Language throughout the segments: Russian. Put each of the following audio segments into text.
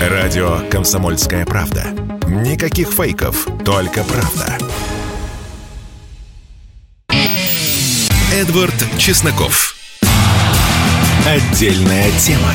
Радио «Комсомольская правда». Никаких фейков, только правда. Эдвард Чесноков. Отдельная тема.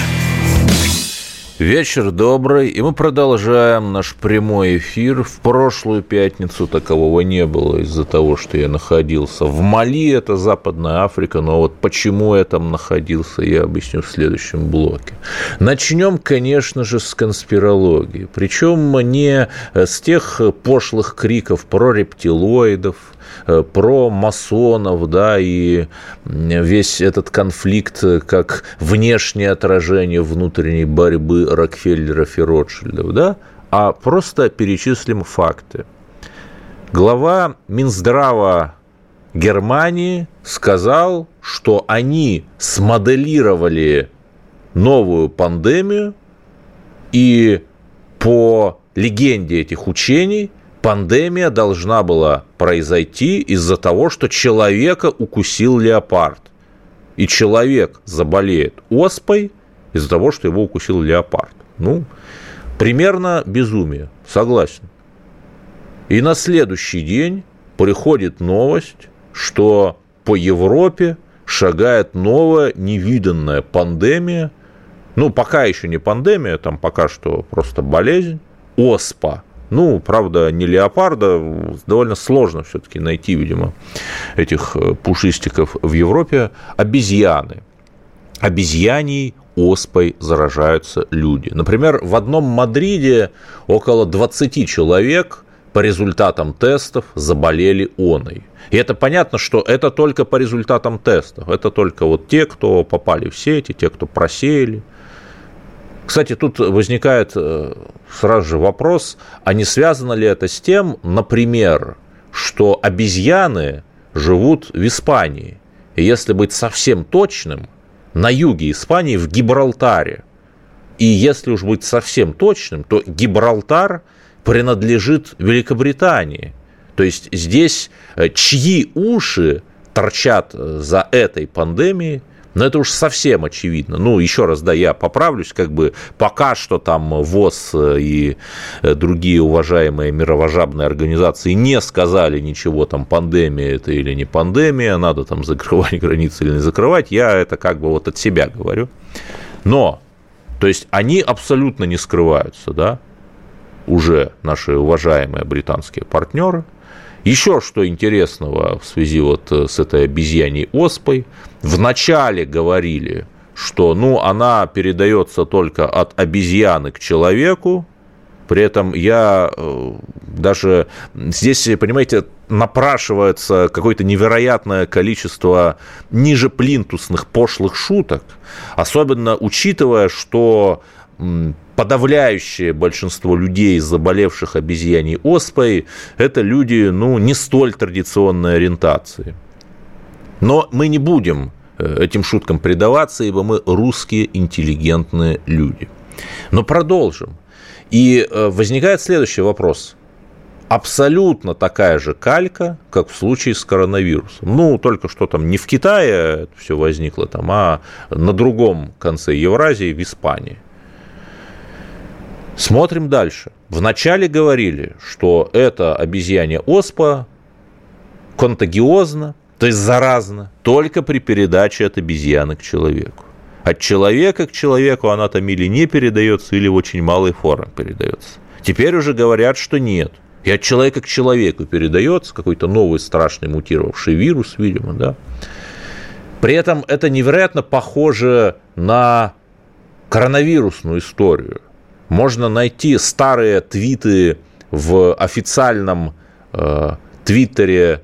Вечер добрый, и мы продолжаем наш прямой эфир. В прошлую пятницу такового не было из-за того, что я находился в Мали, это Западная Африка, но вот почему я там находился, я объясню в следующем блоке. Начнем, конечно же, с конспирологии, причем не с тех пошлых криков про рептилоидов, Э, про масонов, да, и весь этот конфликт как внешнее отражение внутренней борьбы Рокфеллеров и Ротшильдов, да, а просто перечислим факты. Глава Минздрава Германии сказал, что они смоделировали новую пандемию, и по легенде этих учений – пандемия должна была произойти из-за того, что человека укусил леопард. И человек заболеет оспой из-за того, что его укусил леопард. Ну, примерно безумие, согласен. И на следующий день приходит новость, что по Европе шагает новая невиданная пандемия. Ну, пока еще не пандемия, там пока что просто болезнь. ОСПА – ну, правда, не леопарда, довольно сложно все-таки найти, видимо, этих э, пушистиков в Европе. Обезьяны. Обезьяней оспой заражаются люди. Например, в одном Мадриде около 20 человек по результатам тестов заболели оной. И это понятно, что это только по результатам тестов. Это только вот те, кто попали в сети, те, кто просеяли – кстати, тут возникает э, сразу же вопрос, а не связано ли это с тем, например, что обезьяны живут в Испании? И если быть совсем точным, на юге Испании, в Гибралтаре. И если уж быть совсем точным, то Гибралтар принадлежит Великобритании. То есть здесь э, чьи уши торчат э, за этой пандемией – но это уж совсем очевидно. Ну, еще раз, да, я поправлюсь, как бы пока что там ВОЗ и э, другие уважаемые мировожабные организации не сказали ничего, там, пандемия это или не пандемия, надо там закрывать границы или не закрывать, я это как бы вот от себя говорю. Но, то есть они абсолютно не скрываются, да, уже наши уважаемые британские партнеры – еще что интересного в связи вот э, с этой обезьяней оспой. Вначале говорили, что ну, она передается только от обезьяны к человеку, при этом я э, даже здесь, понимаете, напрашивается какое-то невероятное количество ниже плинтусных пошлых шуток, особенно учитывая, что подавляющее большинство людей, заболевших обезьяньей оспой, это люди, ну, не столь традиционной ориентации. Но мы не будем э, этим шуткам предаваться, ибо мы русские интеллигентные люди. Но продолжим. И э, возникает следующий вопрос. Абсолютно такая же калька, как в случае с коронавирусом. Ну, только что там не в Китае все возникло, там, а на другом конце Евразии, в Испании. Смотрим дальше. Вначале говорили, что это обезьяне оспа контагиозно, то есть заразно, только при передаче от обезьяны к человеку. От человека к человеку она там или не передается, или в очень малой форме передается. Теперь уже говорят, что нет. И от человека к человеку передается какой-то новый страшный мутировавший вирус, видимо, да. При этом это невероятно похоже на коронавирусную историю можно найти старые твиты в официальном э, твиттере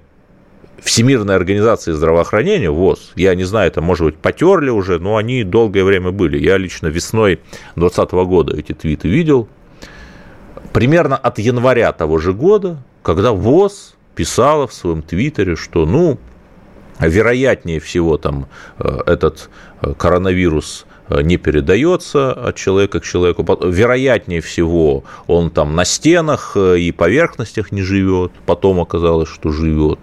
Всемирной организации здравоохранения, ВОЗ, я не знаю, это, может быть, потерли уже, но они долгое время были. Я лично весной 2020 года эти твиты видел. Примерно от января того же года, когда ВОЗ писала в своем твиттере, что, ну, вероятнее всего там э, этот э, коронавирус не передается от человека к человеку. Вероятнее всего, он там на стенах э, и поверхностях не живет, потом оказалось, что живет.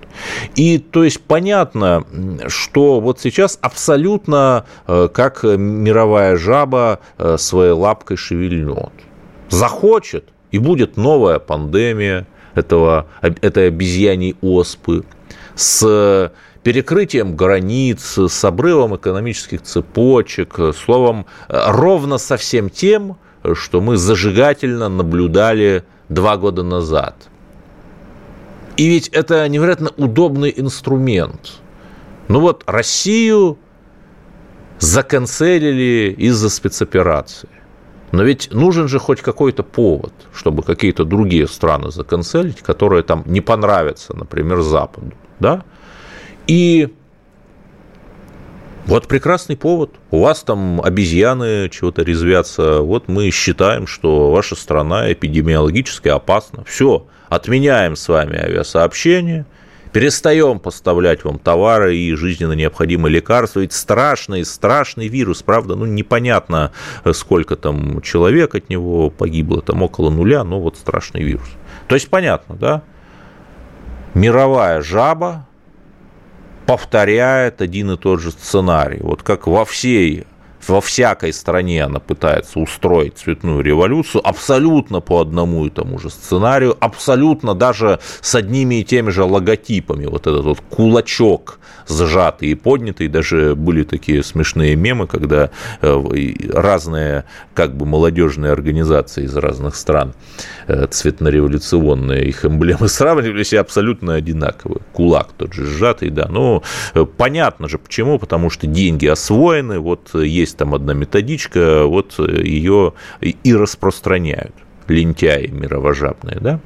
И то есть понятно, что вот сейчас абсолютно э, как мировая жаба своей лапкой шевельнет. захочет, и будет новая пандемия этого, этой обезьяньей оспы с перекрытием границ, с обрывом экономических цепочек, словом, ровно со всем тем, что мы зажигательно наблюдали два года назад. И ведь это невероятно удобный инструмент. Ну вот Россию заканцелили из-за спецоперации. Но ведь нужен же хоть какой-то повод, чтобы какие-то другие страны заканцелить, которые там не понравятся, например, Западу. Да? И вот прекрасный повод. У вас там обезьяны чего-то резвятся. Вот мы считаем, что ваша страна эпидемиологически опасна. Все, отменяем с вами авиасообщение – перестаем поставлять вам товары и жизненно необходимые лекарства. Ведь страшный, страшный вирус, правда, ну, непонятно, сколько там человек от него погибло, там около нуля, но вот страшный вирус. То есть понятно, да? Мировая жаба повторяет один и тот же сценарий. Вот как во всей во всякой стране она пытается устроить цветную революцию абсолютно по одному и тому же сценарию, абсолютно даже с одними и теми же логотипами. Вот этот вот кулачок сжатый и поднятый, даже были такие смешные мемы, когда э, разные как бы молодежные организации из разных стран э, цветно-революционные их эмблемы сравнивались и абсолютно одинаковые. Кулак тот же сжатый, да. Ну, э, понятно же почему, потому что деньги освоены, вот есть там одна методичка, вот ее и распространяют лентяи мировожабные, да.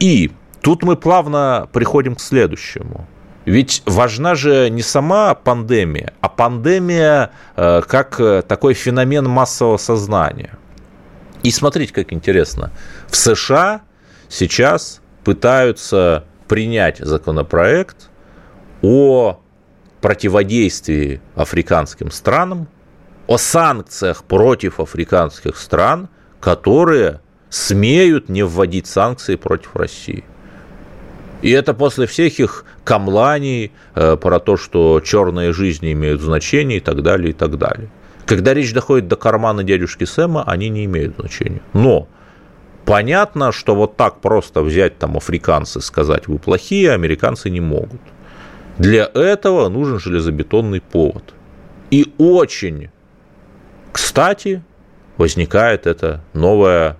И тут мы плавно приходим к следующему. Ведь важна же не сама пандемия, а пандемия э, как э, такой феномен массового сознания. И смотрите, как интересно. В США сейчас пытаются принять законопроект о противодействии африканским странам о санкциях против африканских стран, которые смеют не вводить санкции против России. И это после всех их камланий э, про то, что черные жизни имеют значение и так далее, и так далее. Когда речь доходит до кармана дядюшки Сэма, они не имеют значения. Но понятно, что вот так просто взять там африканцы, сказать, вы плохие, американцы не могут. Для этого нужен железобетонный повод. И очень кстати, возникает эта новая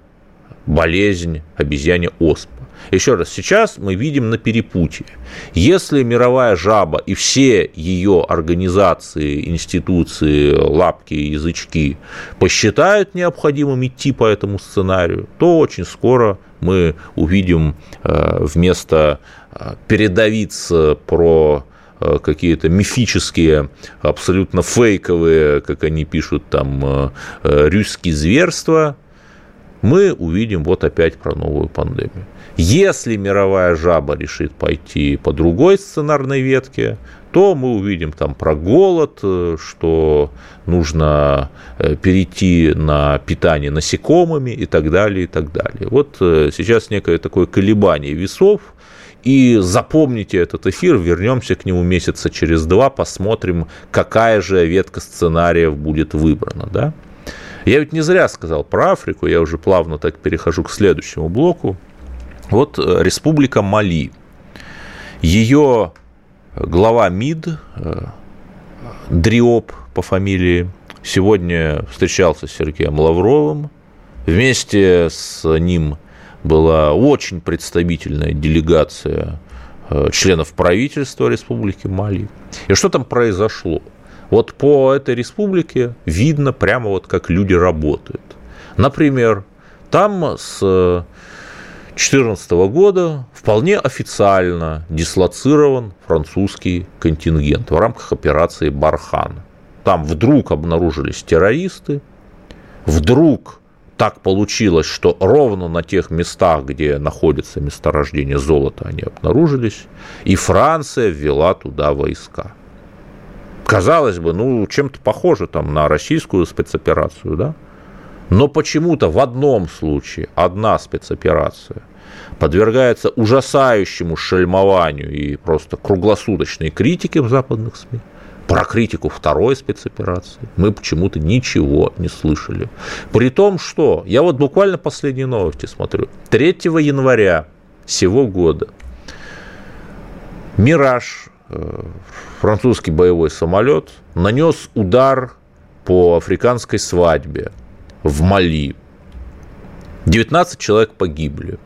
болезнь обезьяне оспа. Еще раз, сейчас мы видим на перепутье. Если мировая жаба и все ее организации, институции, лапки, язычки посчитают необходимым идти по этому сценарию, то очень скоро мы увидим э, вместо э, передавиться про какие-то мифические, абсолютно фейковые, как они пишут там, э, э, русские зверства, мы увидим вот опять про новую пандемию. Если мировая жаба решит пойти по другой сценарной ветке, то мы увидим там про голод, что нужно перейти на питание насекомыми и так далее, и так далее. Вот сейчас некое такое колебание весов, и запомните этот эфир, вернемся к нему месяца через два, посмотрим, какая же ветка сценариев будет выбрана. Да? Я ведь не зря сказал про Африку, я уже плавно так перехожу к следующему блоку. Вот э, Республика Мали. Ее глава МИД, э, Дриоп по фамилии, сегодня встречался с Сергеем Лавровым. Вместе с ним была очень представительная делегация э, членов правительства Республики Мали. И что там произошло? Вот по этой республике видно прямо вот как люди работают. Например, там с 2014 года вполне официально дислоцирован французский контингент в рамках операции «Бархан». Там вдруг обнаружились террористы, вдруг так получилось, что ровно на тех местах, где находится месторождение золота, они обнаружились, и Франция ввела туда войска. Казалось бы, ну, чем-то похоже там на российскую спецоперацию, да? Но почему-то в одном случае одна спецоперация подвергается ужасающему шельмованию и просто круглосуточной критике в западных СМИ, Про критику второй спецоперации мы почему-то ничего не слышали. При том, что я вот буквально последние новости смотрю. 3 января сего года «Мираж», э, французский боевой самолет, нанес удар по африканской свадьбе в Мали. 19 человек погибли.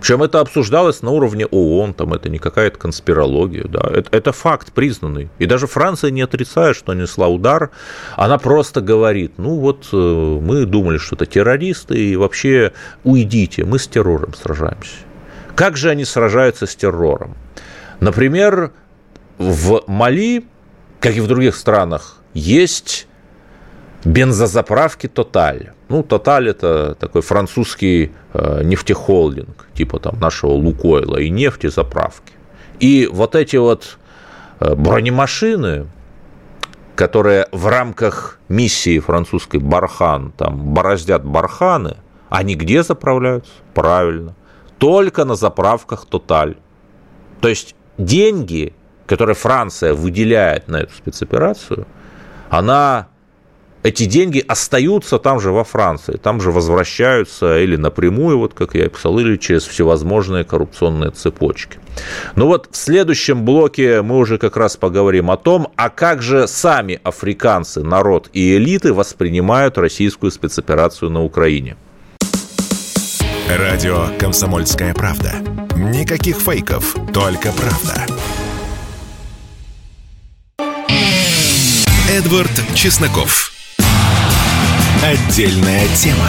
Причем это обсуждалось на уровне ООН, там это не какая-то конспирология, да, это, это факт признанный. И даже Франция не отрицает, что нанесла удар, она просто говорит, ну вот э, мы думали, что это террористы, и вообще уйдите, мы с террором сражаемся. Как же они сражаются с террором? Например, в Мали, как и в других странах, есть бензозаправки «Тоталь». Ну, «Тоталь» – это такой французский э, нефтехолдинг, типа там нашего «Лукойла» и нефтезаправки. И вот эти вот э, бронемашины, которые в рамках миссии французской «Бархан» там бороздят барханы, они где заправляются? Правильно. Только на заправках «Тоталь». То есть деньги, которые Франция выделяет на эту спецоперацию, она эти деньги остаются там же во Франции, там же возвращаются или напрямую, вот как я писал, или через всевозможные коррупционные цепочки. Ну вот в следующем блоке мы уже как раз поговорим о том, а как же сами африканцы, народ и элиты воспринимают российскую спецоперацию на Украине. Радио «Комсомольская правда». Никаких фейков, только правда. Эдвард Чесноков. Отдельная тема.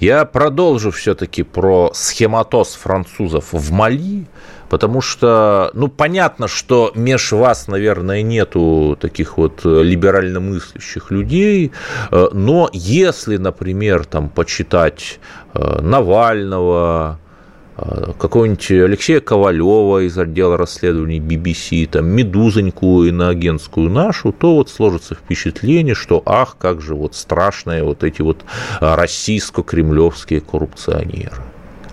Я продолжу все-таки про схематоз французов в Мали, потому что, ну, понятно, что меж вас, наверное, нету таких вот либерально мыслящих людей, э, но если, например, там почитать э, Навального, какого-нибудь Алексея Ковалева из отдела расследований BBC, там, Медузоньку иноагентскую нашу, то вот сложится впечатление, что ах, как же вот страшные вот эти вот а, российско-кремлевские коррупционеры.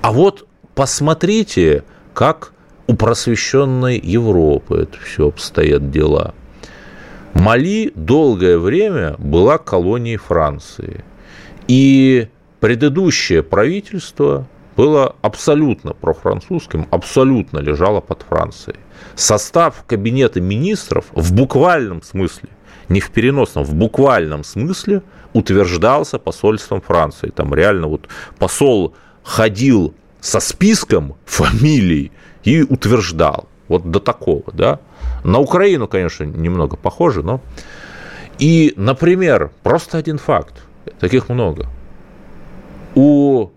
А вот посмотрите, как у просвещенной Европы это все обстоят дела. Мали долгое время была колонией Франции. И предыдущее правительство было абсолютно профранцузским, абсолютно лежало под Францией. Состав кабинета министров в буквальном смысле, не в переносном, в буквальном смысле утверждался посольством Франции. Там реально вот посол ходил со списком фамилий и утверждал. Вот до такого, да. На Украину, конечно, немного похоже, но... И, например, просто один факт, таких много. У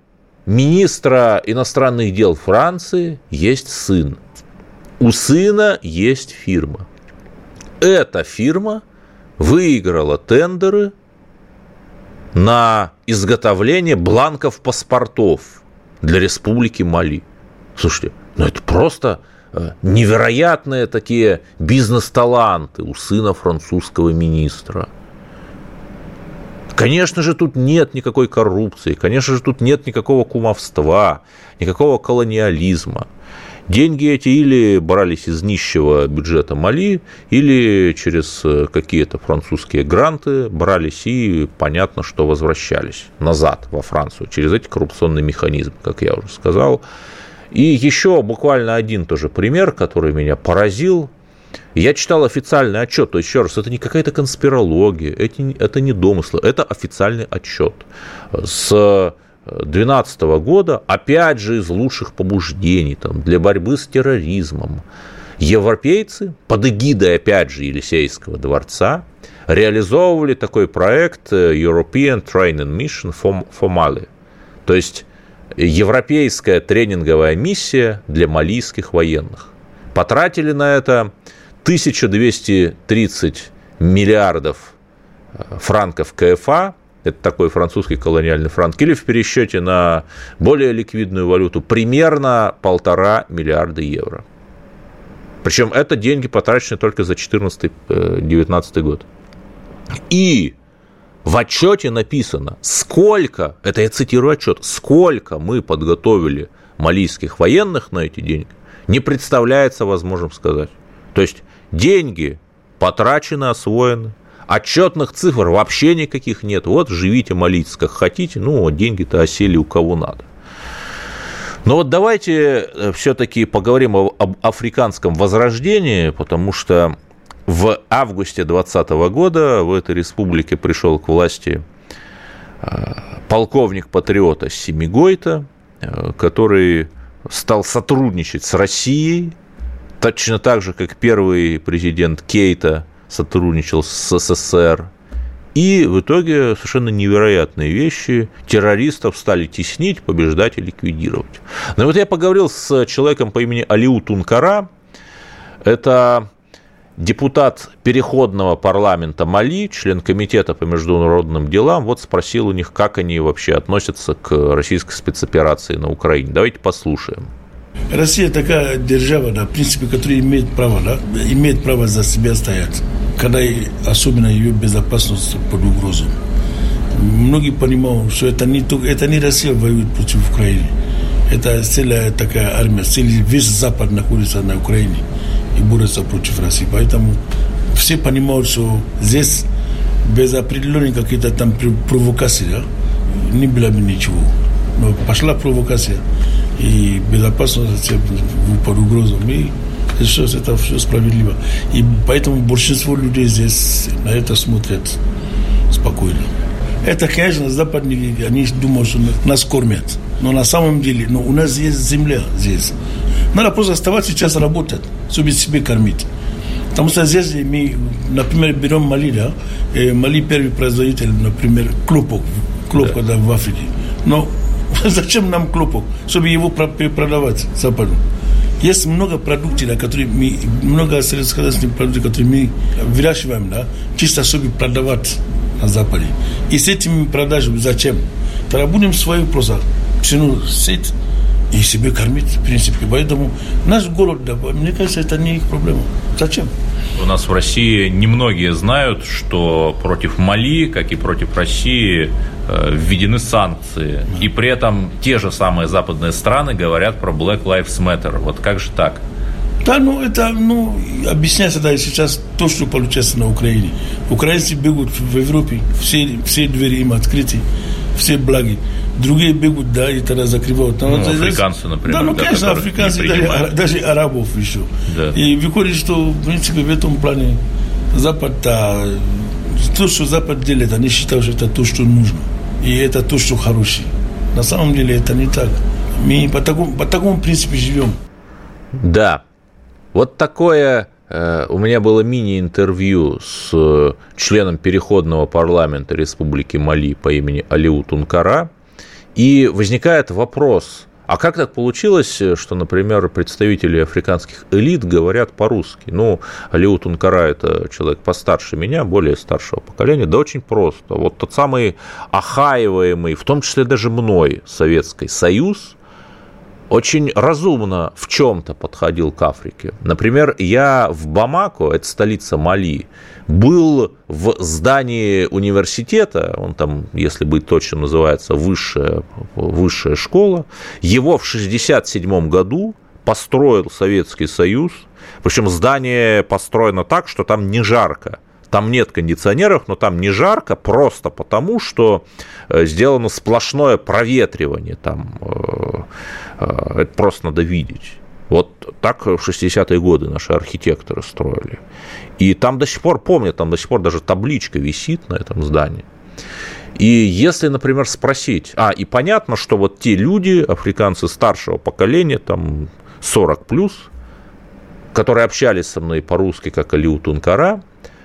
министра иностранных дел Франции есть сын. У сына есть фирма. Эта фирма выиграла тендеры на изготовление бланков паспортов для Республики Мали. Слушайте, ну это просто э, невероятные такие бизнес-таланты у сына французского министра – Конечно же, тут нет никакой коррупции, конечно же, тут нет никакого кумовства, никакого колониализма. Деньги эти или брались из нищего бюджета Мали, или через э, какие-то французские гранты брались и понятно, что возвращались назад во Францию через эти коррупционные механизмы, как я уже сказал. И еще буквально один тоже пример, который меня поразил – я читал официальный отчет, то есть, еще раз, это не какая-то конспирология, это, это не домыслы, это официальный отчет. С 2012 года, опять же, из лучших побуждений там, для борьбы с терроризмом, европейцы под эгидой, опять же, Елисейского дворца реализовывали такой проект э, European Training Mission for, for Mali. То есть, европейская тренинговая миссия для малийских военных. Потратили на это 1230 миллиардов э, франков КФА, это такой французский колониальный франк, или в пересчете на более ликвидную валюту примерно полтора миллиарда евро. Причем это деньги потрачены только за 2014-2019 э, год. И в отчете написано, сколько, это я цитирую отчет, сколько мы подготовили малийских военных на эти деньги, не представляется возможным сказать. То есть деньги потрачены, освоены. Отчетных цифр вообще никаких нет. Вот живите, молитесь, как хотите, ну, деньги-то осели у кого надо. Но вот давайте э, все-таки поговорим об африканском возрождении, потому что в августе 2020 года в этой республике пришел к власти э, полковник патриота Семигойта, э, который стал сотрудничать с Россией, точно так же, как первый президент Кейта сотрудничал с СССР. И в итоге совершенно невероятные вещи. Террористов стали теснить, побеждать и ликвидировать. Но вот я поговорил с человеком по имени Алиу Тункара. Это депутат переходного парламента Мали, член комитета по международным делам, вот спросил у них, как они вообще относятся к российской спецоперации на Украине. Давайте послушаем. Россия такая держава, да, в принципе, которая имеет право, да, имеет право за себя стоять, когда особенно ее безопасность под угрозу. Многие понимают, что это не, только, это не Россия воюет против Украины. Это целая такая армия, целый весь Запад находится на Украине и борется против России. Поэтому все понимают, что здесь без определенной какие-то там провокации да, не было бы ничего. Но пошла провокация, и безопасность под угрозой. И сейчас это все справедливо. И поэтому большинство людей здесь на это смотрят спокойно. Это, конечно, западники, они думают, что нас кормят. Но на самом деле, ну, у нас есть земля здесь. Надо просто оставаться сейчас работать, чтобы себе кормить. Потому что здесь мы, например, берем Мали, да, э, Мали первый производитель, например, клопок, клопка да. Да, в Африке. Но зачем нам клопок? Чтобы его продавать Западу. Есть много продуктов, да, которые мы, много сельскохозяйственных продуктов, которые мы выращиваем, да, чисто чтобы продавать на Западе. И с этими продажами зачем? Тогда будем свою просто цену сеть и себе кормить, в принципе. Поэтому наш голод, да, мне кажется, это не их проблема. Зачем? У нас в России немногие знают, что против Мали, как и против России, э, введены санкции. И при этом те же самые западные страны говорят про Black Lives Matter. Вот как же так? Да, ну это, ну, объясняется, да, сейчас то, что получается на Украине. Украинцы бегут в Европе, все, все двери им открыты, все благи другие бегут, да, и тогда закрывают. Ну, ну, африканцы, например. Да, ну, да, конечно, африканцы, даже, даже арабов еще. Да. И выходит, что, в принципе, в этом плане Запад, да, то, что Запад делает, они считают, что это то, что нужно. И это то, что хорошее. На самом деле это не так. Мы по такому, по такому принципу живем. Да. Вот такое у меня было мини-интервью с э, членом переходного парламента Республики Мали по имени Алиу Тункара – и возникает вопрос, а как так получилось, что, например, представители африканских элит говорят по-русски? Ну, Алиу Тункара – это человек постарше меня, более старшего поколения. Да очень просто. Вот тот самый охаиваемый, в том числе даже мной, Советский Союз – очень разумно в чем-то подходил к Африке. Например, я в Бамако, это столица Мали, был в здании университета, он там, если быть точным, называется высшая, высшая школа. Его в 1967 году построил Советский Союз, причем здание построено так, что там не жарко. Там нет кондиционеров, но там не жарко, просто потому, что э, сделано сплошное проветривание. Там, э, э, это просто надо видеть. Вот так в 60-е годы наши архитекторы строили. И там до сих пор, помню, там до сих пор даже табличка висит на этом здании. И если, например, спросить, а, и понятно, что вот те люди, африканцы старшего поколения, там 40 плюс, которые общались со мной по-русски, как Алиу Тункара,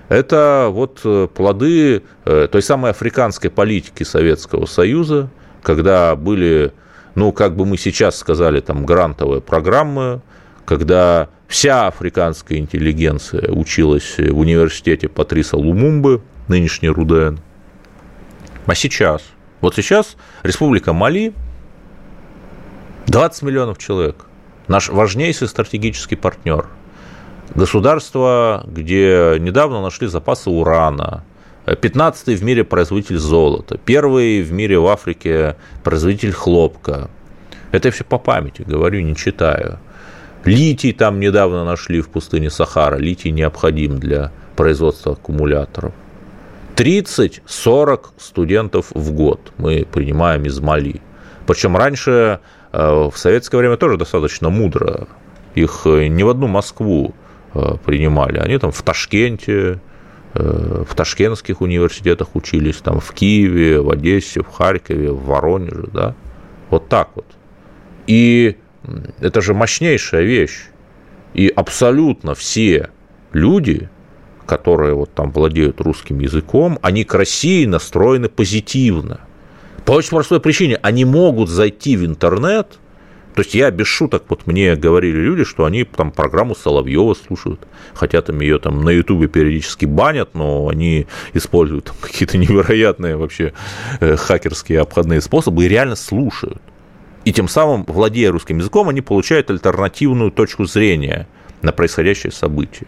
это вот э, плоды э, той самой африканской политики Советского Союза, когда были, ну, как бы мы сейчас сказали, там, грантовые программы, когда вся африканская интеллигенция училась в университете Патриса Лумумбы, нынешний Руден. А сейчас? Вот сейчас Республика Мали, 20 миллионов человек, наш важнейший стратегический партнер – Государство, где недавно нашли запасы урана, 15-й в мире производитель золота, первый в мире в Африке производитель хлопка. Это я все по памяти говорю, не читаю. Литий там недавно нашли в пустыне Сахара. Литий необходим для производства аккумуляторов. 30-40 студентов в год мы принимаем из Мали. Причем раньше, э, в советское время тоже достаточно мудро. Их э, не в одну Москву принимали. Они там в Ташкенте, в ташкентских университетах учились, там в Киеве, в Одессе, в Харькове, в Воронеже, да. Вот так вот. И это же мощнейшая вещь. И абсолютно все люди, которые вот там владеют русским языком, они к России настроены позитивно. По очень простой причине, они могут зайти в интернет, то есть я без шуток, вот мне говорили люди, что они там программу Соловьева слушают, хотя там ее там на Ютубе периодически банят, но они используют какие-то невероятные вообще э, хакерские обходные способы и реально слушают. И тем самым, владея русским языком, они получают альтернативную точку зрения на происходящее событие.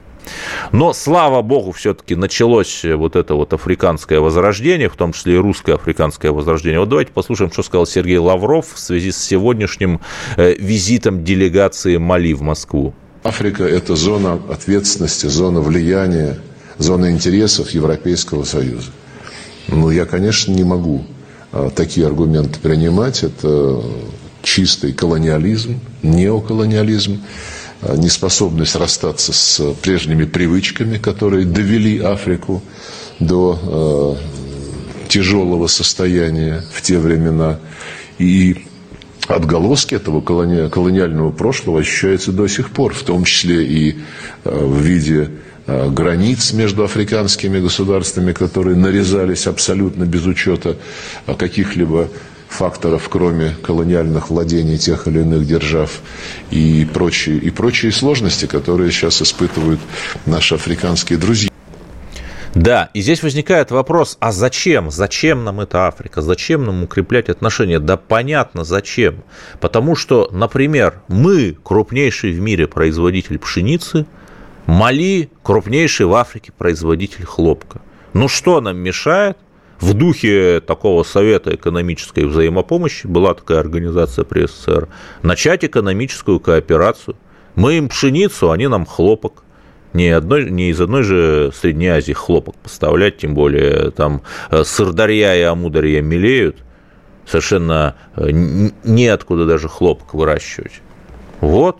Но, слава богу, все-таки началось вот это вот африканское возрождение, в том числе и русское африканское возрождение. Вот давайте послушаем, что сказал Сергей Лавров в связи с сегодняшним э, визитом делегации Мали в Москву. Африка – это зона ответственности, зона влияния, зона интересов Европейского Союза. Ну, я, конечно, не могу а, такие аргументы принимать. Это чистый колониализм, неоколониализм. Э, неспособность расстаться с прежними привычками, которые довели Африку до э, тяжелого состояния в те времена. И отголоски этого колони... колониального прошлого ощущаются до сих пор, в том числе и э, в виде границ между африканскими государствами, которые нарезались абсолютно без учета каких-либо факторов, кроме колониальных владений тех или иных держав и прочие, и прочие сложности, которые сейчас испытывают наши африканские друзья. Да, и здесь возникает вопрос, а зачем? Зачем нам эта Африка? Зачем нам укреплять отношения? Да понятно, зачем. Потому что, например, мы крупнейший в мире производитель пшеницы, Мали крупнейший в Африке производитель хлопка. Ну что нам мешает в духе такого совета экономической взаимопомощи, была такая организация при СССР, начать экономическую кооперацию. Мы им пшеницу, они нам хлопок. Не, одной, не из одной же Средней Азии хлопок поставлять, тем более там э, сырдарья и амударья мелеют, совершенно э, неоткуда даже хлопок выращивать. Вот.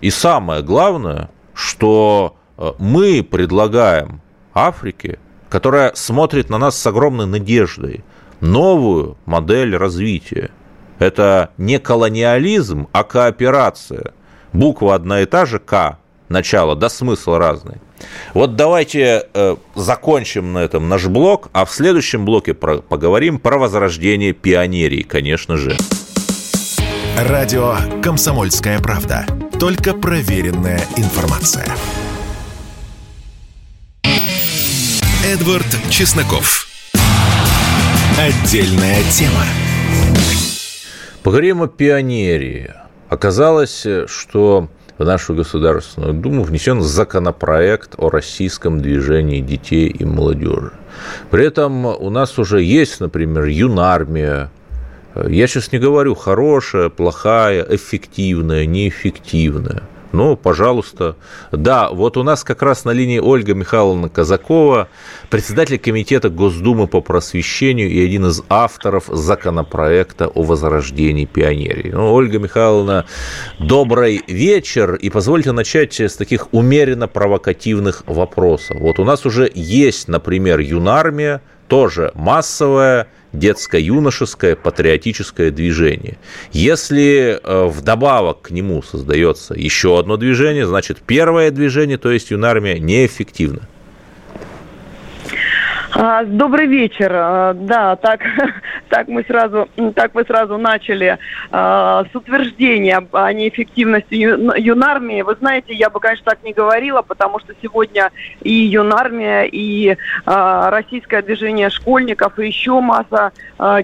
И самое главное, что э, мы предлагаем Африке которая смотрит на нас с огромной надеждой, новую модель развития. Это не колониализм, а кооперация. Буква одна и та же К, начало, да смысл разный. Вот давайте э, закончим на этом наш блок, а в следующем блоке про, поговорим про возрождение пионерии, конечно же. Радио «Комсомольская правда». Только проверенная информация. Эдвард Чесноков. Отдельная тема. Поговорим о пионерии. Оказалось, что в нашу Государственную Думу внесен законопроект о российском движении детей и молодежи. При этом у нас уже есть, например, юнармия. Я сейчас не говорю хорошая, плохая, эффективная, неэффективная. Ну, пожалуйста. Да, вот у нас как раз на линии Ольга Михайловна Казакова, председатель комитета Госдумы по просвещению и один из авторов законопроекта о возрождении пионерии. Ну, Ольга Михайловна, добрый вечер. И позвольте начать с таких умеренно провокативных вопросов. Вот у нас уже есть, например, юнармия, тоже массовая, детско-юношеское патриотическое движение. Если э, вдобавок к нему создается еще одно движение, значит первое движение, то есть юнармия, неэффективно. А, добрый вечер. А, да, так, так мы сразу, так мы сразу начали а, с утверждения о неэффективности юнармии. Вы знаете, я бы, конечно, так не говорила, потому что сегодня и юнармия, и российское движение школьников, и еще масса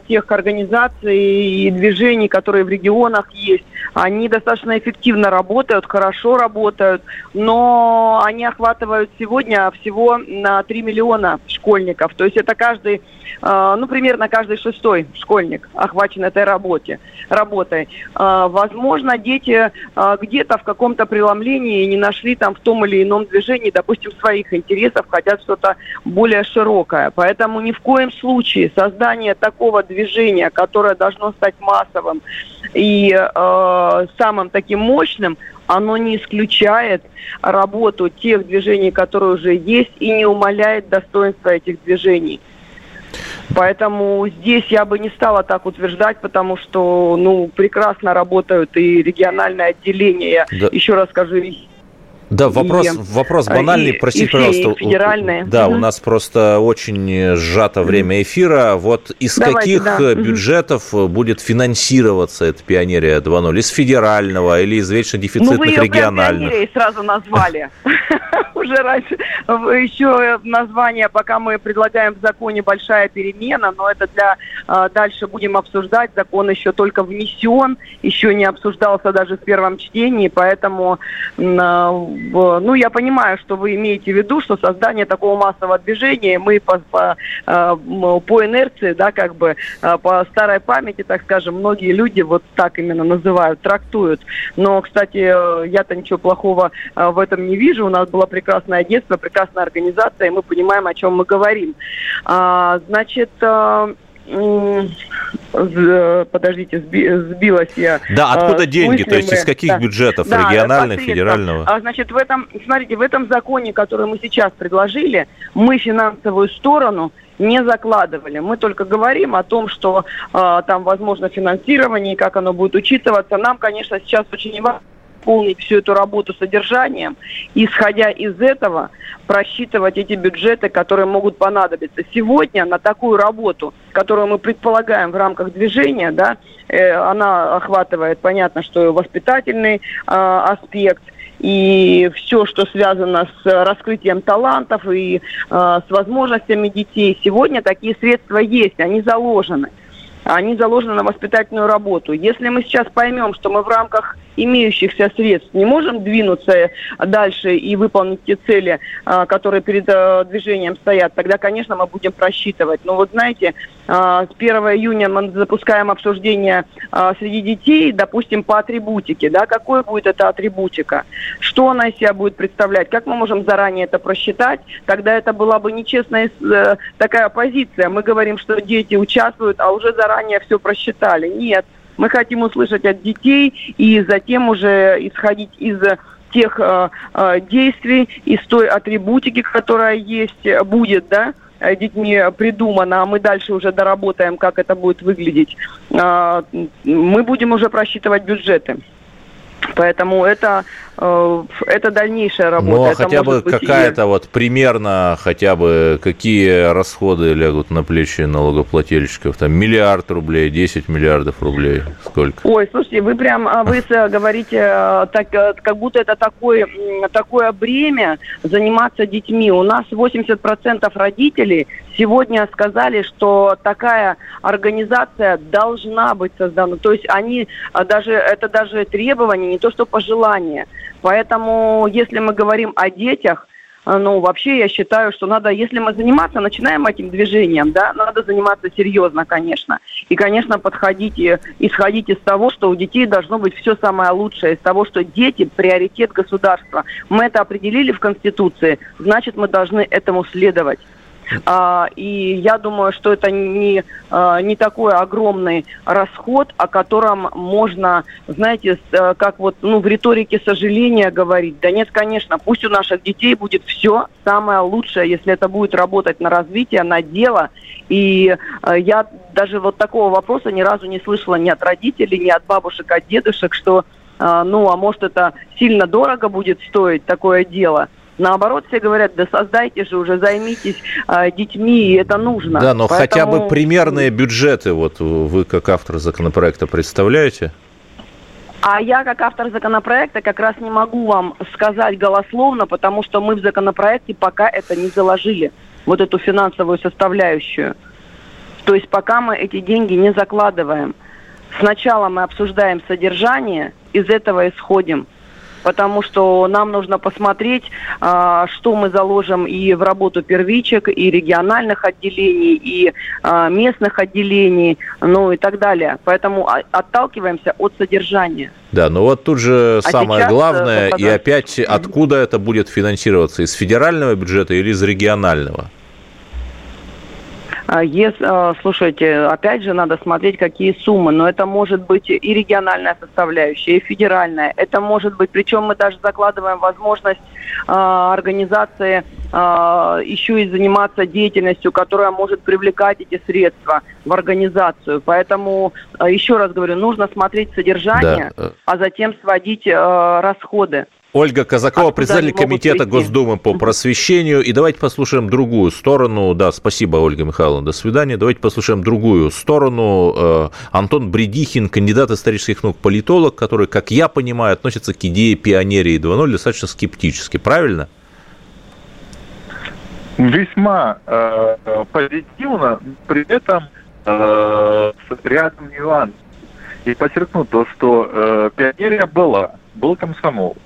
тех организаций и движений, которые в регионах есть, они достаточно эффективно работают, хорошо работают, но они охватывают сегодня всего на 3 миллиона школьников школьников. То есть это каждый, э, ну, примерно каждый шестой школьник охвачен этой работе, работой. Э, возможно, дети э, где-то в каком-то преломлении не нашли там в том или ином движении, допустим, своих интересов, хотят что-то более широкое. Поэтому ни в коем случае создание такого движения, которое должно стать массовым и э, самым таким мощным, оно не исключает работу тех движений, которые уже есть, и не умаляет достоинства этих движений. Поэтому здесь я бы не стала так утверждать, потому что ну, прекрасно работают и региональные отделения, да. еще раз скажу, да, вопрос, и, вопрос банальный, и, простите, и пожалуйста. Федеральные. Да, угу. у нас просто очень сжато время эфира. Вот из Давайте, каких да. бюджетов будет финансироваться эта пионерия 2.0? Из федерального или из вечно дефицитных ну, вы ее региональных? Прям сразу назвали. Уже раньше. Еще название, пока мы предлагаем в законе большая перемена, но это для а, дальше будем обсуждать. Закон еще только внесен, еще не обсуждался даже в первом чтении, поэтому ну, я понимаю, что вы имеете в виду, что создание такого массового движения, мы по, по, э, по инерции, да, как бы, э, по старой памяти, так скажем, многие люди вот так именно называют, трактуют. Но, кстати, э, я-то ничего плохого в этом не вижу. У нас было прекрасное детство, прекрасная организация, и мы понимаем, о чем мы говорим. А, значит, подождите, сбилась я. Да, откуда деньги? Мыслями. То есть из каких да. бюджетов? Да, региональных, федерального? А, значит, в этом, смотрите, в этом законе, который мы сейчас предложили, мы финансовую сторону не закладывали. Мы только говорим о том, что э, там возможно финансирование, как оно будет учитываться. Нам, конечно, сейчас очень важно наполнить всю эту работу содержанием, исходя из этого просчитывать эти бюджеты, которые могут понадобиться. Сегодня на такую работу, которую мы предполагаем в рамках движения, да, э, она охватывает, понятно, что воспитательный э, аспект, и все, что связано с раскрытием талантов и э, с возможностями детей. Сегодня такие средства есть, они заложены они заложены на воспитательную работу. Если мы сейчас поймем, что мы в рамках имеющихся средств не можем двинуться дальше и выполнить те цели, а, которые перед а, движением стоят, тогда, конечно, мы будем просчитывать. Но вот знаете, с 1 июня мы запускаем обсуждение среди детей, допустим, по атрибутике. Да, какой будет эта атрибутика? Что она из себя будет представлять? Как мы можем заранее это просчитать? Тогда это была бы нечестная э, такая позиция. Мы говорим, что дети участвуют, а уже заранее все просчитали. Нет. Мы хотим услышать от детей и затем уже исходить из тех э, э, действий, из той атрибутики, которая есть, будет, да, детьми придумано, а мы дальше уже доработаем, как это будет выглядеть. Э, мы будем уже просчитывать бюджеты. Поэтому это, э, это дальнейшая работа. Ну, а хотя бы какая-то и... вот примерно, хотя бы какие расходы лягут на плечи налогоплательщиков? Там миллиард рублей, 10 миллиардов рублей, сколько? Ой, слушайте, вы прям, а, вы говорите, э, так, э, как будто это такое, такое бремя заниматься детьми. У нас 80% родителей сегодня сказали, что такая организация должна быть создана. То есть они а, даже, это даже требование, не то что пожелание. Поэтому, если мы говорим о детях, а, ну, вообще я считаю, что надо, если мы заниматься, начинаем этим движением, да, надо заниматься серьезно, конечно. И, конечно, подходить исходить из того, что у детей должно быть все самое лучшее, из того, что дети – приоритет государства. Мы это определили в Конституции, значит, мы должны этому следовать. А, и я думаю, что это не, а, не такой огромный расход, о котором можно, знаете, э, как вот ну, в риторике сожаления говорить. Да нет, конечно, пусть у наших детей будет все самое лучшее, если это будет работать на развитие, на дело. И э, я даже вот такого вопроса ни разу не слышала ни от родителей, ни от бабушек, от дедушек, что э, ну, а может это сильно дорого будет стоить такое дело – Наоборот, все говорят, да создайте же уже, займитесь э, детьми, и это нужно. Да, но Поэтому... хотя бы примерные бюджеты вот вы как автор законопроекта представляете? А я, как автор законопроекта, как раз не могу вам сказать голословно, потому что мы в законопроекте пока это не заложили, вот эту финансовую составляющую. То есть пока мы эти деньги не закладываем. Сначала мы обсуждаем содержание, из этого исходим. Потому что нам нужно посмотреть, а, что мы заложим и в работу первичек, и региональных отделений, и а, местных отделений, ну и так далее. Поэтому отталкиваемся от содержания. Да, но вот тут же а самое э, главное, и опять откуда это будет финансироваться, из федерального бюджета или из регионального? А, если, а, слушайте, опять же, надо смотреть, какие суммы. Но это может быть и региональная составляющая, и федеральная. Это может быть, причем мы даже закладываем возможность э, организации э, еще и заниматься деятельностью, которая может привлекать эти средства в организацию. Поэтому, еще раз говорю, нужно смотреть содержание, да. а затем сводить э, расходы. Ольга Казакова, председатель комитета Госдумы по просвещению. И давайте послушаем другую сторону. Да, спасибо, Ольга Михайловна, до свидания. Давайте послушаем другую сторону. Э, Антон Бредихин, кандидат исторических наук, политолог, который, как я понимаю, относится к идее пионерии 2.0 достаточно скептически. Правильно? Весьма э, позитивно, при этом э, с рядом нюансов. И подчеркну то, что э, пионерия была, был комсомол.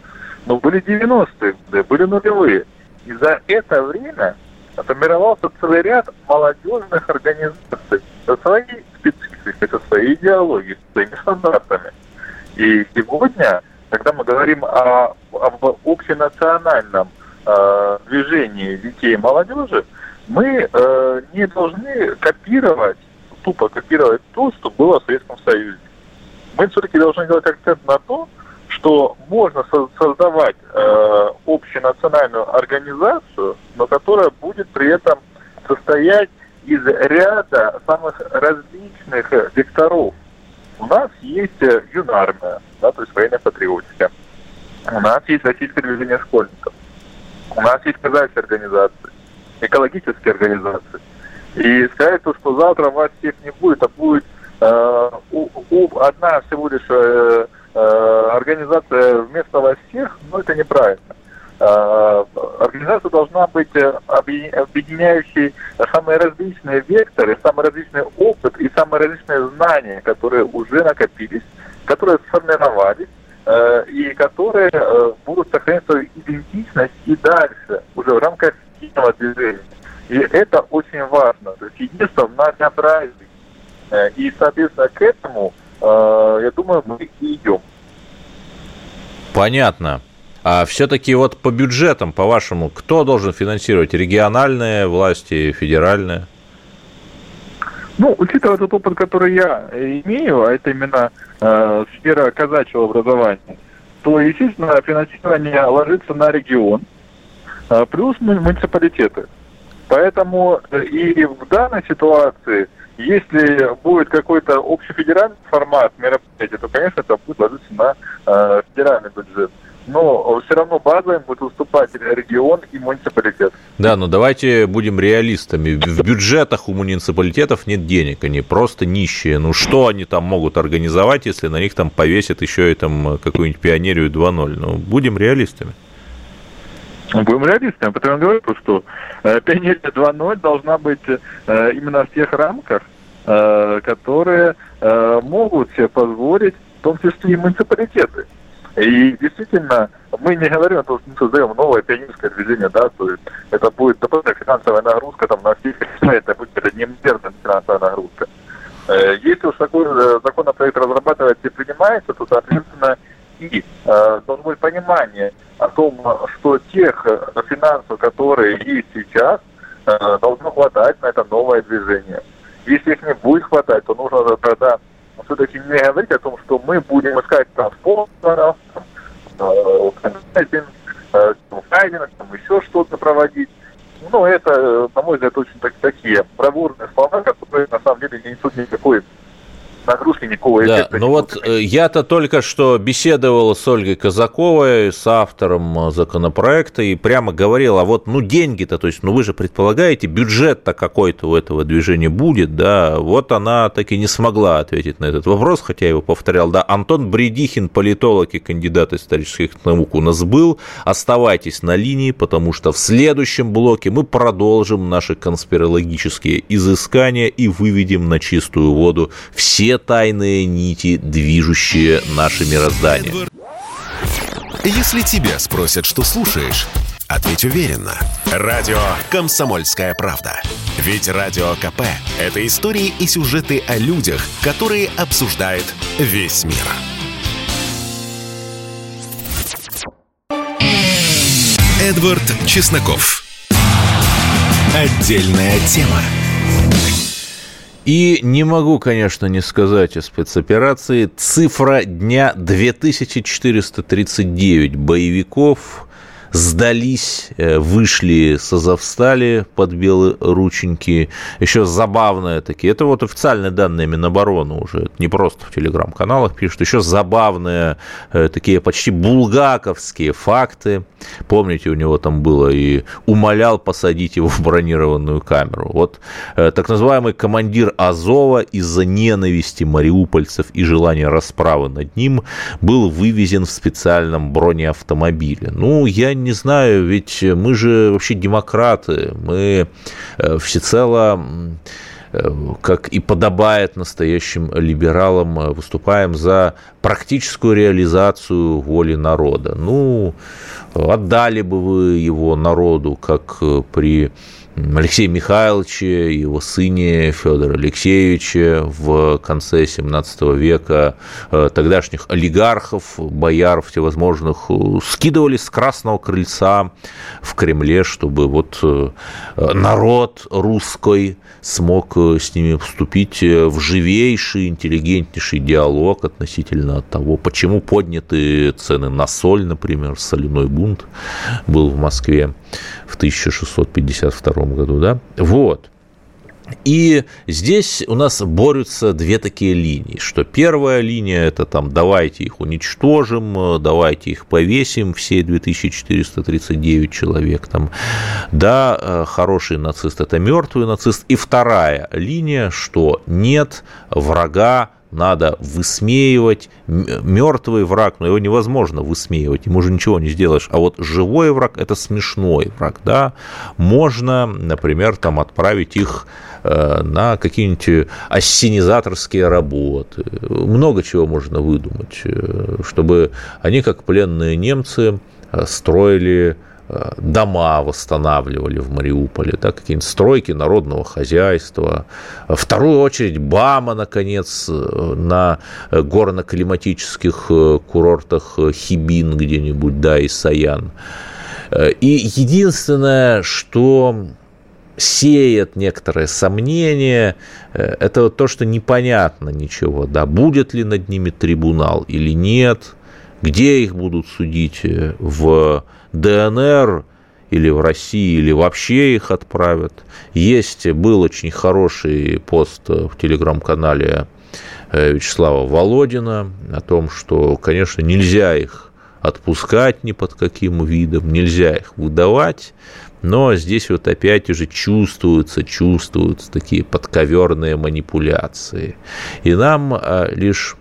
Но были 90-е годы, были нулевые. И за это время формировался целый ряд молодежных организаций со своей спецификой, со своей идеологией, со своими стандартами. И сегодня, когда мы говорим о, об общенациональном э, движении детей и молодежи, мы э, не должны копировать, тупо копировать то, что было в Советском Союзе. Мы все-таки должны делать акцент на то, что можно создавать э, общенациональную организацию, но которая будет при этом состоять из ряда самых различных векторов. У нас есть э, юнармия, да, то есть военная патриотика. У нас есть российское движение школьников. У нас есть казачьи организации, экологические организации. И сказать, то, что завтра вас всех не будет, а будет э, у, у, одна всего лишь э, Э, организация вместо вас всех, но это неправильно. Э, организация должна быть э, объединяющей самые различные векторы, самый различный опыт и самые различные знания, которые уже накопились, которые сформировались и которые будут сохранять свою идентичность и дальше, уже в рамках единого движения. И это очень важно. То есть единство в многообразии. И, соответственно, к этому Э, я думаю, мы и идем. Понятно. А все-таки вот по бюджетам, по-вашему, кто должен финансировать? Региональные власти, федеральные? Ну, учитывая тот опыт, который я имею, а это именно э, сфера казачьего образования, то, естественно, финансирование ложится на регион, э, плюс муниципалитеты. Поэтому э, и в данной ситуации – если будет какой-то общефедеральный формат мероприятия, то, конечно, это будет ложиться на э, федеральный бюджет. Но все равно базовым будет выступать регион и муниципалитет. Да, но давайте будем реалистами. В бюджетах у муниципалитетов нет денег, они просто нищие. Ну что они там могут организовать, если на них там повесят еще и там какую-нибудь пионерию 2.0? Ну, будем реалистами. Будем реалистами, потому говорю, что э, Пионерия 2.0 должна быть э, именно в тех рамках, э, которые э, могут себе позволить, в том числе и муниципалитеты. И действительно, мы не говорим о том, что мы создаем новое пионерское движение, да, то есть это будет дополнительная финансовая нагрузка там на всех это будет это финансовая нагрузка. Э, если уж такой э, законопроект разрабатывается и принимается, то, соответственно, и э, должно понимание о том, что тех э, финансов, которые есть сейчас, э, должно хватать на это новое движение. Если их не будет хватать, то нужно тогда все-таки не говорить о том, что мы будем искать там спонсоров, э, э, там еще что-то проводить. Ну, это, на мой взгляд, очень так, такие бравурные слова, которые на самом деле не несут никакой нагрузки никакого да, Ну вот э, я-то только что беседовал с Ольгой Казаковой, с автором э, законопроекта, и прямо говорил, а вот ну деньги-то, то есть ну вы же предполагаете, бюджет-то какой-то у этого движения будет, да, вот она так и не смогла ответить на этот вопрос, хотя я его повторял, да, Антон Бредихин, политолог и кандидат исторических наук у нас был, оставайтесь на линии, потому что в следующем блоке мы продолжим наши конспирологические изыскания и выведем на чистую воду все тайные нити, движущие наше мироздание. Если тебя спросят, что слушаешь, ответь уверенно. Радио «Комсомольская правда». Ведь Радио КП – это истории и сюжеты о людях, которые обсуждает весь мир. Эдвард Чесноков. Отдельная тема. И не могу, конечно, не сказать о спецоперации. Цифра дня 2439 боевиков сдались, э, вышли с Азовстали под белые рученьки. Еще забавные такие. Это вот официальные данные Минобороны уже. Это не просто в телеграм-каналах пишут. Еще забавные э, такие почти булгаковские факты. Помните, у него там было и умолял посадить его в бронированную камеру. Вот э, так называемый командир Азова из-за ненависти мариупольцев и желания расправы над ним был вывезен в специальном бронеавтомобиле. Ну, я не знаю, ведь мы же вообще демократы, мы э, всецело э, как и подобает настоящим либералам, э, выступаем за практическую реализацию воли народа. Ну, отдали бы вы его народу, как при Алексея Михайловича, его сыне Федора Алексеевича в конце 17 века. Э, тогдашних олигархов, бояр всевозможных э, скидывали с Красного Крыльца в Кремле, чтобы вот э, народ русский смог с ними вступить в живейший, интеллигентнейший диалог относительно того, почему подняты цены на соль, например, соляной бунт был в Москве в 1652 году, да? Вот. И здесь у нас борются две такие линии, что первая линия – это там давайте их уничтожим, давайте их повесим, все 2439 человек там, да, э, хороший нацист – это мертвый нацист. И вторая линия, что нет врага надо высмеивать. Мертвый враг, но его невозможно высмеивать, ему же ничего не сделаешь. А вот живой враг – это смешной враг, да. Можно, например, там отправить их э, на какие-нибудь ассенизаторские работы. Много чего можно выдумать, э, чтобы они, как пленные немцы, э, строили дома восстанавливали в Мариуполе, да, какие-нибудь стройки народного хозяйства. Вторую очередь БАМа, наконец, э, на горно-климатических э, курортах Хибин где-нибудь, да, и Саян. И единственное, что сеет некоторое сомнение, это вот то, что непонятно ничего, да, будет ли над ними трибунал или нет, где их будут судить в ДНР или в России, или вообще их отправят. Есть, был очень хороший пост в телеграм-канале э, Вячеслава Володина о том, что, конечно, нельзя их отпускать ни под каким видом, нельзя их выдавать, но здесь вот опять уже чувствуются, чувствуются такие подковерные манипуляции. И нам э, лишь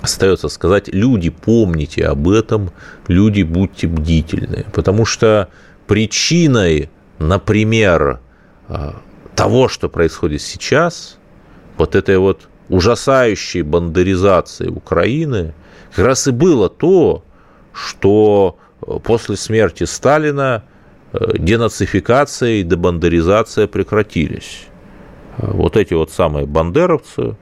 остается сказать, люди, помните об этом, люди, будьте бдительны. Потому что причиной, например, а, того, что происходит сейчас, вот этой вот ужасающей бандеризации Украины, как раз и было то, что после смерти Сталина э, денацификация и дебандеризация прекратились. Вот эти вот самые бандеровцы,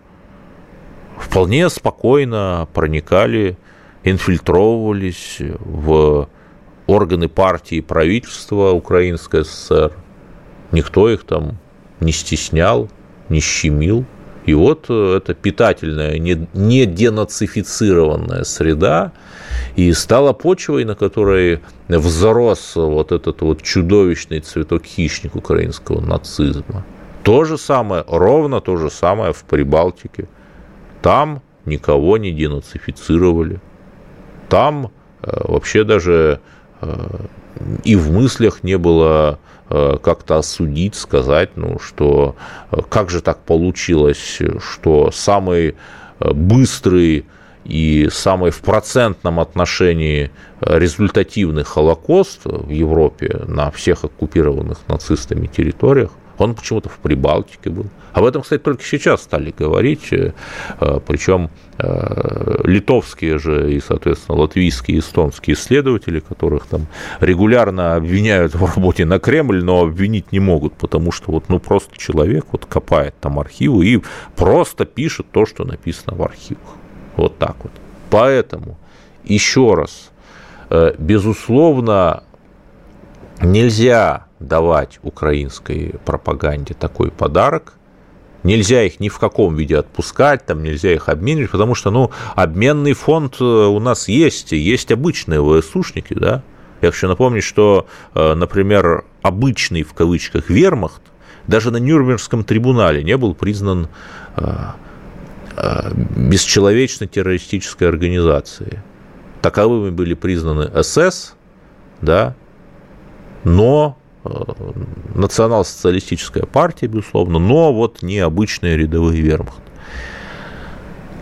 вполне спокойно проникали, инфильтровывались в органы партии и правительства Украинской ССР. Никто их там не стеснял, не щемил. И вот э, эта питательная, не денацифицированная среда и стала почвой, на которой взрос вот этот вот чудовищный цветок-хищник украинского нацизма. То же самое, ровно то же самое в Прибалтике. Там никого не денацифицировали. Там э, вообще даже э, и в мыслях не было э, как-то осудить, сказать, ну, что как же так получилось, что самый быстрый и самый в процентном отношении результативный Холокост в Европе на всех оккупированных нацистами территориях Он почему-то в Прибалтике был. Об этом, кстати, только сейчас стали говорить, э, э, причем э, литовские же и, соответственно, латвийские эстонские исследователи, которых там регулярно обвиняют в работе на Кремль, но обвинить не могут, потому что вот, ну, просто человек вот копает там архивы и просто пишет то, что написано в архивах. Вот так вот. Поэтому, еще раз, безусловно, нельзя давать украинской пропаганде такой подарок, нельзя их ни в каком виде отпускать, там нельзя их обменивать, потому что, ну, обменный фонд э, у нас есть, есть обычные ВСУшники, да. Я хочу напомнить, что, э, например, обычный, в кавычках, вермахт даже на Нюрнбергском трибунале не был признан э, бесчеловечной террористической организацией. Таковыми были признаны СС, да, но национал-социалистическая партия, безусловно, но вот не обычные рядовые вермахт.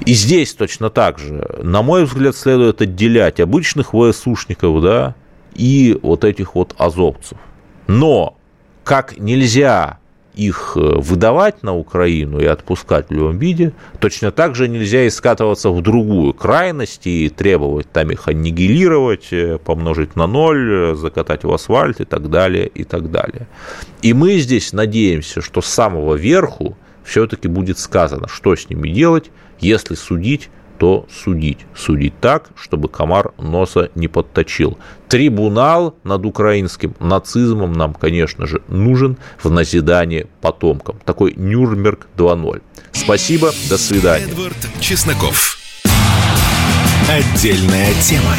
И здесь точно так же, на мой взгляд, следует отделять обычных ВСУшников, да, и вот этих вот азовцев. Но как нельзя их э, выдавать на Украину и отпускать в любом виде, точно так же нельзя и скатываться в другую крайность и требовать там их аннигилировать, э, помножить на ноль, закатать в асфальт и так далее, и так далее. И мы здесь надеемся, что с самого верху все-таки будет сказано, что с ними делать, если судить то судить. Судить так, чтобы комар носа не подточил. Трибунал над украинским нацизмом нам, конечно же, нужен в назидание потомкам. Такой Нюрнберг 2.0. Спасибо, до свидания. Эдвард Чесноков. Отдельная тема.